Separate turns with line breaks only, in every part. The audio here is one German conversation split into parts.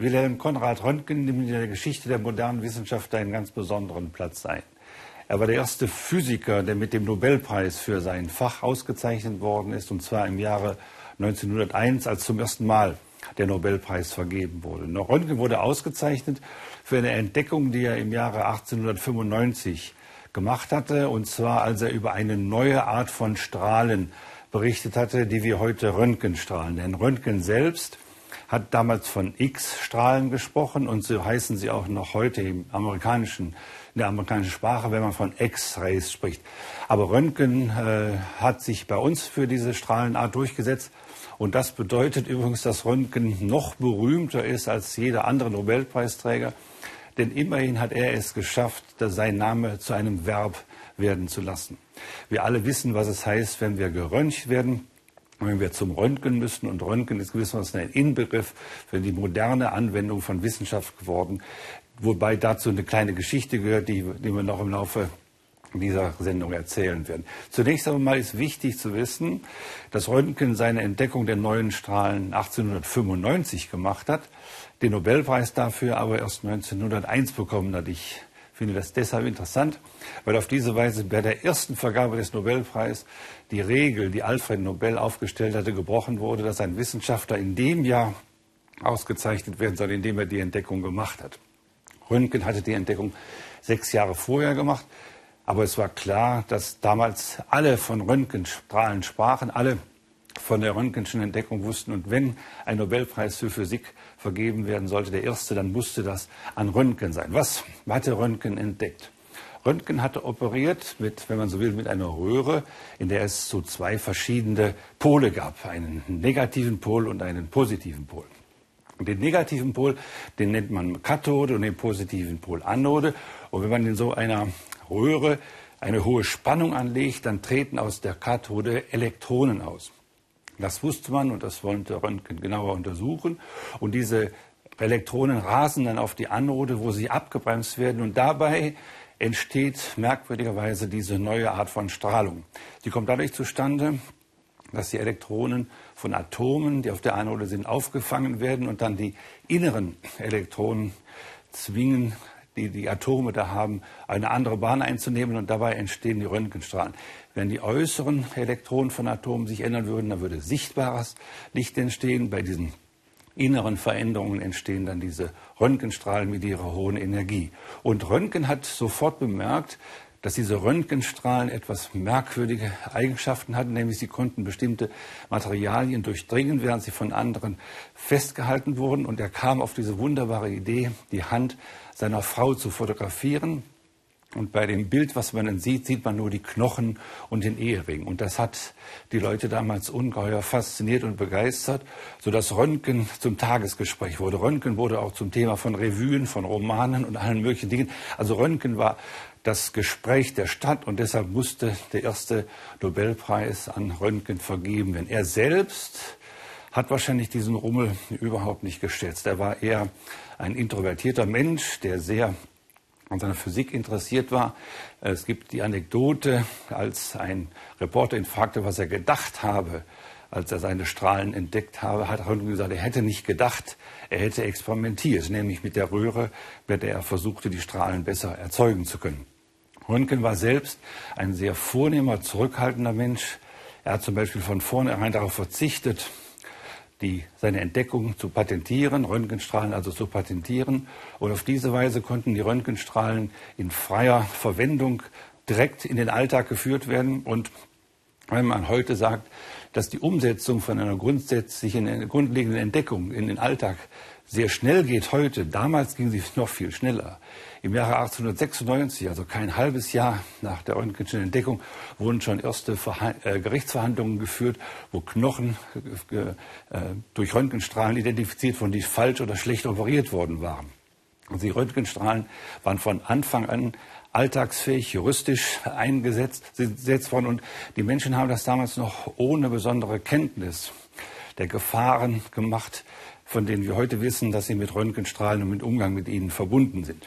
Wilhelm Konrad Röntgen nimmt in der Geschichte der modernen Wissenschaft einen ganz besonderen Platz ein. Er war der erste Physiker, der mit dem Nobelpreis für sein Fach ausgezeichnet worden ist, und zwar im Jahre 1901, als zum ersten Mal der Nobelpreis vergeben wurde. Röntgen wurde ausgezeichnet für eine Entdeckung, die er im Jahre 1895 gemacht hatte, und zwar als er über eine neue Art von Strahlen berichtet hatte, die wir heute Röntgenstrahlen nennen. Röntgen selbst hat damals von X-Strahlen gesprochen und so heißen sie auch noch heute im amerikanischen, in der amerikanischen Sprache, wenn man von X-Rays spricht. Aber Röntgen äh, hat sich bei uns für diese Strahlenart durchgesetzt. Und das bedeutet übrigens, dass Röntgen noch berühmter ist als jeder andere Nobelpreisträger. Denn immerhin hat er es geschafft, sein Name zu einem Verb werden zu lassen. Wir alle wissen, was es heißt, wenn wir geröntgt werden wenn wir zum Röntgen müssen, und Röntgen ist gewissermaßen ein Inbegriff für die moderne Anwendung von Wissenschaft geworden, wobei dazu eine kleine Geschichte gehört, die, die wir noch im Laufe dieser Sendung erzählen werden. Zunächst einmal ist wichtig zu wissen, dass Röntgen seine Entdeckung der neuen Strahlen 1895 gemacht hat, den Nobelpreis dafür aber erst 1901 bekommen hat. Ich finde das deshalb interessant, weil auf diese Weise bei der ersten Vergabe des Nobelpreises die Regel, die Alfred Nobel aufgestellt hatte, gebrochen wurde, dass ein Wissenschaftler in dem Jahr ausgezeichnet werden soll, in dem er die Entdeckung gemacht hat. Röntgen hatte die Entdeckung sechs Jahre vorher gemacht, aber es war klar, dass damals alle von Röntgenstrahlen sprachen, alle von der Röntgenschen Entdeckung wussten. Und wenn ein Nobelpreis für Physik vergeben werden sollte, der erste, dann musste das an Röntgen sein. Was hatte Röntgen entdeckt? Röntgen hatte operiert mit, wenn man so will, mit einer Röhre, in der es so zwei verschiedene Pole gab, einen negativen Pol und einen positiven Pol. Den negativen Pol, den nennt man Kathode und den positiven Pol Anode. Und wenn man in so einer Röhre eine hohe Spannung anlegt, dann treten aus der Kathode Elektronen aus. Das wusste man und das wollte Röntgen genauer untersuchen. Und diese Elektronen rasen dann auf die Anode, wo sie abgebremst werden. Und dabei entsteht merkwürdigerweise diese neue Art von Strahlung. Die kommt dadurch zustande, dass die Elektronen von Atomen, die auf der Anode sind, aufgefangen werden und dann die inneren Elektronen zwingen, die die Atome da haben, eine andere Bahn einzunehmen und dabei entstehen die Röntgenstrahlen. Wenn die äußeren Elektronen von Atomen sich ändern würden, dann würde sichtbares Licht entstehen. Bei diesen inneren Veränderungen entstehen dann diese Röntgenstrahlen mit ihrer hohen Energie. Und Röntgen hat sofort bemerkt, dass diese Röntgenstrahlen etwas merkwürdige Eigenschaften hatten, nämlich sie konnten bestimmte Materialien durchdringen, während sie von anderen festgehalten wurden. Und er kam auf diese wunderbare Idee, die Hand seiner Frau zu fotografieren und bei dem Bild, was man dann sieht, sieht man nur die Knochen und den Ehering. Und das hat die Leute damals ungeheuer fasziniert und begeistert, sodass Röntgen zum Tagesgespräch wurde. Röntgen wurde auch zum Thema von Revuen, von Romanen und allen möglichen Dingen. Also Röntgen war das Gespräch der Stadt und deshalb musste der erste Nobelpreis an Röntgen vergeben werden. Er selbst hat wahrscheinlich diesen Rummel überhaupt nicht geschätzt. Er war eher ein introvertierter Mensch, der sehr an seiner Physik interessiert war. Es gibt die Anekdote, als ein Reporter ihn fragte, was er gedacht habe, als er seine Strahlen entdeckt habe, hat Röntgen gesagt, er hätte nicht gedacht, er hätte experimentiert, nämlich mit der Röhre, mit der er versuchte, die Strahlen besser erzeugen zu können. Röntgen war selbst ein sehr vornehmer, zurückhaltender Mensch. Er hat zum Beispiel von vornherein darauf verzichtet, die, seine Entdeckung zu patentieren, Röntgenstrahlen also zu patentieren. Und auf diese Weise konnten die Röntgenstrahlen in freier Verwendung direkt in den Alltag geführt werden. Und wenn man heute sagt, dass die Umsetzung von einer grundsätzlichen, grundlegenden Entdeckung in den Alltag sehr schnell geht heute, damals ging sie noch viel schneller. Im Jahre 1896, also kein halbes Jahr nach der Röntgenschen Entdeckung, wurden schon erste äh, Gerichtsverhandlungen geführt, wo Knochen äh, durch Röntgenstrahlen identifiziert wurden, die falsch oder schlecht operiert worden waren. Also die Röntgenstrahlen waren von Anfang an alltagsfähig, juristisch eingesetzt worden und die Menschen haben das damals noch ohne besondere Kenntnis der Gefahren gemacht, von denen wir heute wissen, dass sie mit Röntgenstrahlen und mit Umgang mit ihnen verbunden sind.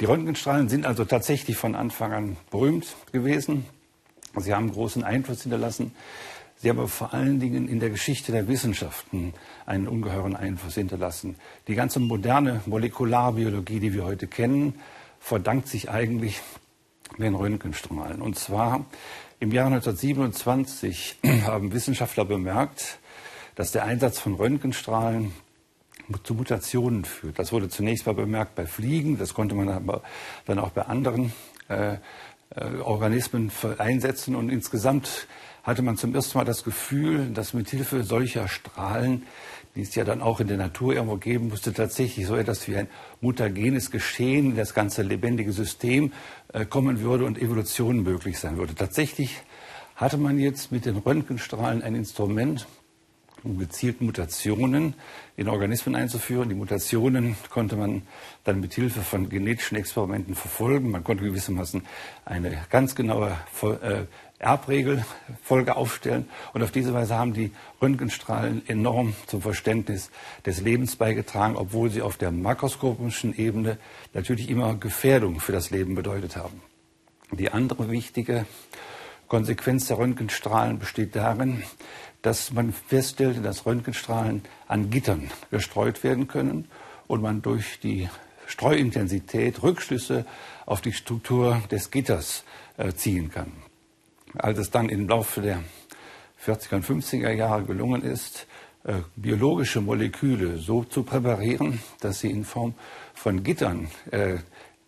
Die Röntgenstrahlen sind also tatsächlich von Anfang an berühmt gewesen. Sie haben großen Einfluss hinterlassen. Sie haben aber vor allen Dingen in der Geschichte der Wissenschaften einen ungeheuren Einfluss hinterlassen. Die ganze moderne Molekularbiologie, die wir heute kennen, verdankt sich eigentlich den Röntgenstrahlen. Und zwar im Jahr 1927 haben Wissenschaftler bemerkt, dass der Einsatz von Röntgenstrahlen zu Mutationen führt. Das wurde zunächst mal bemerkt bei Fliegen, das konnte man aber dann auch bei anderen äh, äh, Organismen einsetzen und insgesamt hatte man zum ersten Mal das Gefühl, dass mit Hilfe solcher Strahlen, die es ja dann auch in der Natur irgendwo geben musste, tatsächlich so etwas wie ein mutagenes Geschehen das ganze lebendige System äh, kommen würde und Evolution möglich sein würde. Tatsächlich hatte man jetzt mit den Röntgenstrahlen ein Instrument, um gezielt Mutationen in Organismen einzuführen. Die Mutationen konnte man dann mit Hilfe von genetischen Experimenten verfolgen. Man konnte gewissermaßen eine ganz genaue äh, Erbregelfolge aufstellen. Und auf diese Weise haben die Röntgenstrahlen enorm zum Verständnis des Lebens beigetragen, obwohl sie auf der makroskopischen Ebene natürlich immer Gefährdung für das Leben bedeutet haben. Die andere wichtige Konsequenz der Röntgenstrahlen besteht darin, dass man feststellte, dass Röntgenstrahlen an Gittern gestreut werden können und man durch die Streuintensität Rückschlüsse auf die Struktur des Gitters äh, ziehen kann. Als es dann im Laufe der 40er und 50er Jahre gelungen ist, äh, biologische Moleküle so zu präparieren, dass sie in Form von Gittern äh,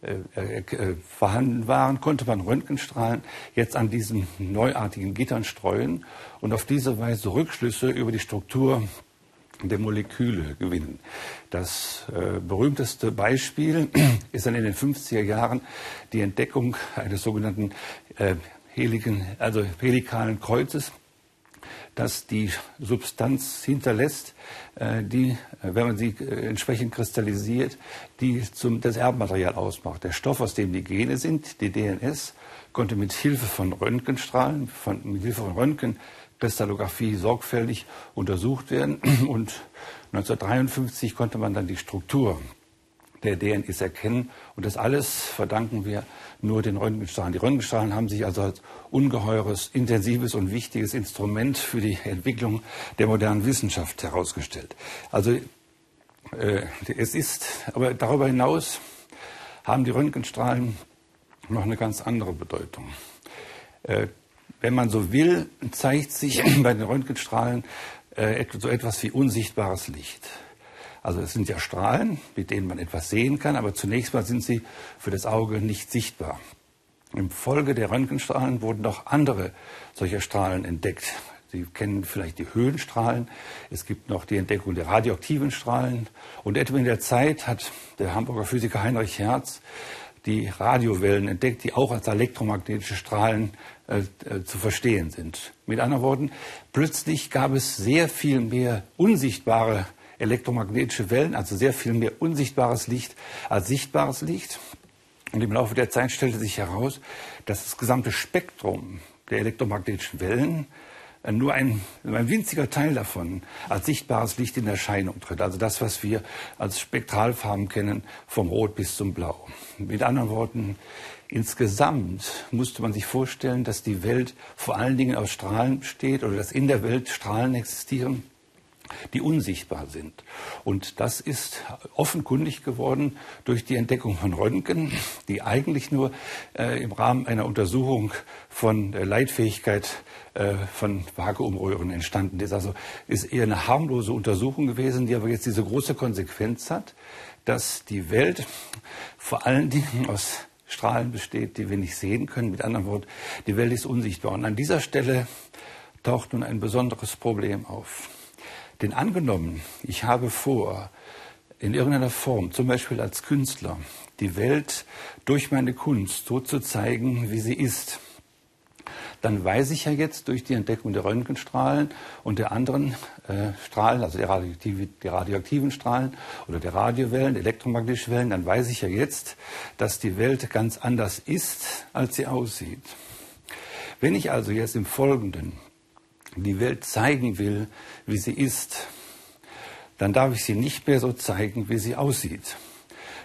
äh, äh, vorhanden waren, konnte man Röntgenstrahlen jetzt an diesen neuartigen Gittern streuen und auf diese Weise Rückschlüsse über die Struktur der Moleküle gewinnen. Das äh, berühmteste Beispiel ist dann in den 50er Jahren die Entdeckung eines sogenannten äh, heligen, also helikalen Kreuzes das die Substanz hinterlässt, äh, die, äh, wenn man sie äh, entsprechend kristallisiert, die zum, das Erbmaterial ausmacht. Der Stoff, aus dem die Gene sind, die DNS, konnte mit Hilfe von Röntgenstrahlen, von, mit Hilfe von Röntgenkristallographie sorgfältig untersucht werden. Und 1953 konnte man dann die Struktur der DNS erkennen. Und das alles verdanken wir nur den Röntgenstrahlen. Die Röntgenstrahlen haben sich also als ungeheures, intensives und wichtiges Instrument für die Entwicklung der modernen Wissenschaft herausgestellt. Also äh, es ist, aber darüber hinaus haben die Röntgenstrahlen noch eine ganz andere Bedeutung. Äh, wenn man so will, zeigt sich bei den Röntgenstrahlen äh, so etwas wie unsichtbares Licht. Also es sind ja Strahlen, mit denen man etwas sehen kann, aber zunächst mal sind sie für das Auge nicht sichtbar. Im Folge der Röntgenstrahlen wurden noch andere solcher Strahlen entdeckt. Sie kennen vielleicht die Höhenstrahlen. Es gibt noch die Entdeckung der radioaktiven Strahlen. Und etwa in der Zeit hat der Hamburger Physiker Heinrich Hertz die Radiowellen entdeckt, die auch als elektromagnetische Strahlen äh, äh, zu verstehen sind. Mit anderen Worten, plötzlich gab es sehr viel mehr unsichtbare elektromagnetische Wellen, also sehr viel mehr unsichtbares Licht als sichtbares Licht. Und im Laufe der Zeit stellte sich heraus, dass das gesamte Spektrum der elektromagnetischen Wellen äh, nur ein, ein winziger Teil davon als sichtbares Licht in Erscheinung tritt. Also das, was wir als Spektralfarben kennen, vom Rot bis zum Blau. Mit anderen Worten, insgesamt musste man sich vorstellen, dass die Welt vor allen Dingen aus Strahlen besteht oder dass in der Welt Strahlen existieren die unsichtbar sind. Und das ist offenkundig geworden durch die Entdeckung von Röntgen, die eigentlich nur äh, im Rahmen einer Untersuchung von äh, Leitfähigkeit äh, von Vakuumröhren entstanden ist. Also ist eher eine harmlose Untersuchung gewesen, die aber jetzt diese große Konsequenz hat, dass die Welt vor allen Dingen aus Strahlen besteht, die wir nicht sehen können. Mit anderen Worten, die Welt ist unsichtbar. Und an dieser Stelle taucht nun ein besonderes Problem auf. Denn angenommen, ich habe vor, in irgendeiner Form, zum Beispiel als Künstler, die Welt durch meine Kunst so zu zeigen, wie sie ist, dann weiß ich ja jetzt durch die Entdeckung der Röntgenstrahlen und der anderen äh, Strahlen, also der, radioaktive, der radioaktiven Strahlen oder der Radiowellen, elektromagnetischen Wellen, dann weiß ich ja jetzt, dass die Welt ganz anders ist, als sie aussieht. Wenn ich also jetzt im Folgenden die Welt zeigen will, wie sie ist, dann darf ich sie nicht mehr so zeigen, wie sie aussieht.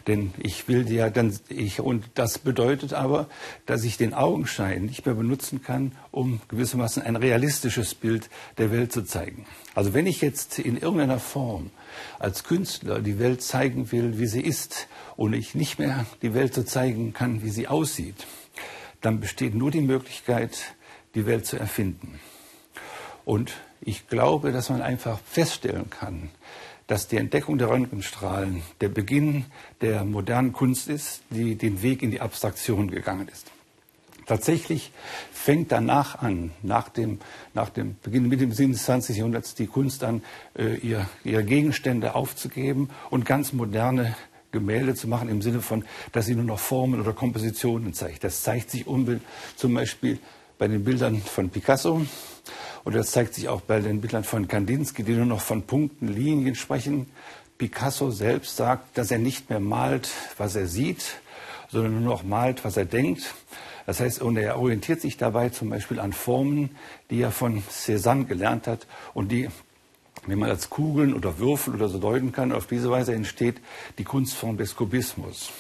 Denn ich will ja dann, ich, und das bedeutet aber, dass ich den Augenschein nicht mehr benutzen kann, um gewissermaßen ein realistisches Bild der Welt zu zeigen. Also wenn ich jetzt in irgendeiner Form als Künstler die Welt zeigen will, wie sie ist, und ich nicht mehr die Welt so zeigen kann, wie sie aussieht, dann besteht nur die Möglichkeit, die Welt zu erfinden. Und ich glaube, dass man einfach feststellen kann, dass die Entdeckung der Röntgenstrahlen der Beginn der modernen Kunst ist, die den Weg in die Abstraktion gegangen ist. Tatsächlich fängt danach an, nach dem, nach dem Beginn mit dem 20. Jahrhunderts, die Kunst an, äh, ihr, ihre Gegenstände aufzugeben und ganz moderne Gemälde zu machen im Sinne von, dass sie nur noch Formen oder Kompositionen zeigt. Das zeigt sich zum Beispiel bei den Bildern von Picasso und das zeigt sich auch bei den Bildern von Kandinsky, die nur noch von Punkten, Linien sprechen. Picasso selbst sagt, dass er nicht mehr malt, was er sieht, sondern nur noch malt, was er denkt. Das heißt, und er orientiert sich dabei zum Beispiel an Formen, die er von Cézanne gelernt hat und die, wie man als Kugeln oder Würfel oder so deuten kann, auf diese Weise entsteht die Kunstform des Kubismus.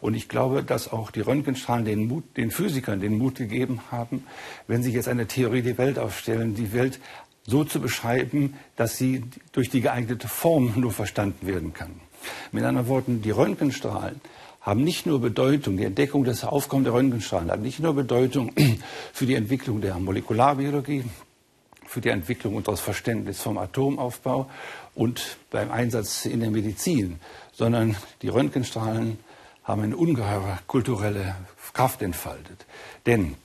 Und ich glaube, dass auch die Röntgenstrahlen den, Mut, den Physikern den Mut gegeben haben, wenn sie jetzt eine Theorie der Welt aufstellen, die Welt so zu beschreiben, dass sie durch die geeignete Form nur verstanden werden kann. Mit anderen Worten, die Röntgenstrahlen haben nicht nur Bedeutung, die Entdeckung des Aufkommens der Röntgenstrahlen hat nicht nur Bedeutung für die Entwicklung der Molekularbiologie, für die Entwicklung unseres Verständnisses vom Atomaufbau und beim Einsatz in der Medizin, sondern die Röntgenstrahlen haben eine ungeheure kulturelle Kraft entfaltet. Denn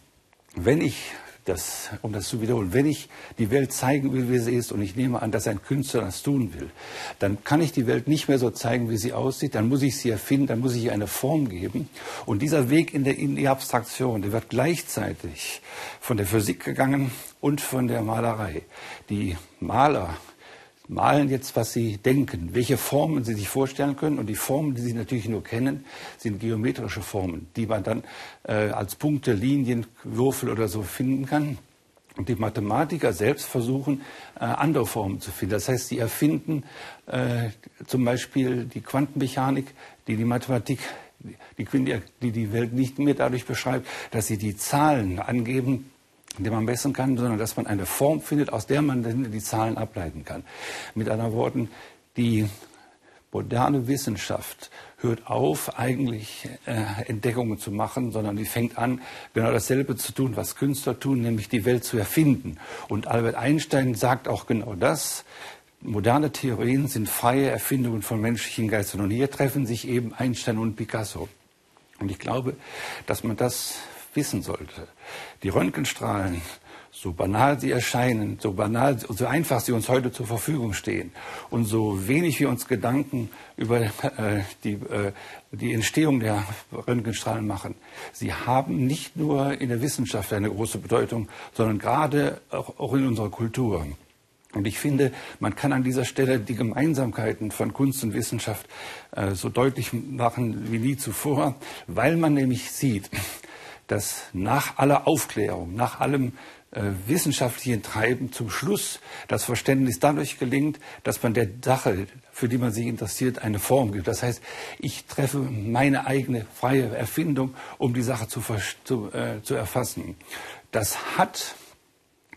wenn ich das, um das zu wiederholen, wenn ich die Welt zeigen will, wie sie ist, und ich nehme an, dass ein Künstler das tun will, dann kann ich die Welt nicht mehr so zeigen, wie sie aussieht, dann muss ich sie erfinden, dann muss ich ihr eine Form geben. Und dieser Weg in, der, in die Abstraktion, der wird gleichzeitig von der Physik gegangen und von der Malerei. Die Maler malen jetzt, was sie denken, welche Formen sie sich vorstellen können. Und die Formen, die sie natürlich nur kennen, sind geometrische Formen, die man dann äh, als Punkte, Linien, Würfel oder so finden kann. Und die Mathematiker selbst versuchen, äh, andere Formen zu finden. Das heißt, sie erfinden äh, zum Beispiel die Quantenmechanik, die die Mathematik, die, die die Welt nicht mehr dadurch beschreibt, dass sie die Zahlen angeben, die man messen kann, sondern dass man eine Form findet, aus der man dann die Zahlen ableiten kann. Mit anderen Worten, die moderne Wissenschaft hört auf, eigentlich äh, Entdeckungen zu machen, sondern die fängt an, genau dasselbe zu tun, was Künstler tun, nämlich die Welt zu erfinden. Und Albert Einstein sagt auch genau das. Moderne Theorien sind freie Erfindungen von menschlichen Geistern. Und hier treffen sich eben Einstein und Picasso. Und ich glaube, dass man das wissen sollte. Die Röntgenstrahlen, so banal sie erscheinen, so banal, so einfach sie uns heute zur Verfügung stehen und so wenig wir uns Gedanken über äh, die, äh, die Entstehung der Röntgenstrahlen machen, sie haben nicht nur in der Wissenschaft eine große Bedeutung, sondern gerade auch, auch in unserer Kultur. Und ich finde, man kann an dieser Stelle die Gemeinsamkeiten von Kunst und Wissenschaft äh, so deutlich machen wie nie zuvor, weil man nämlich sieht, dass nach aller Aufklärung, nach allem äh, wissenschaftlichen Treiben zum Schluss das Verständnis dadurch gelingt, dass man der Sache, für die man sich interessiert, eine Form gibt. Das heißt, ich treffe meine eigene freie Erfindung, um die Sache zu, zu, äh, zu erfassen. Das hat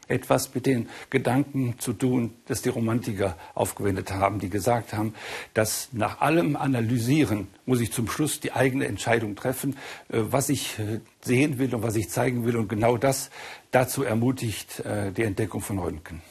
etwas mit den Gedanken zu tun, das die Romantiker aufgewendet haben, die gesagt haben, dass nach allem Analysieren muss ich zum Schluss die eigene Entscheidung treffen, äh, was ich äh, sehen will und was ich zeigen will. Und genau das dazu ermutigt äh, die Entdeckung von Röntgen.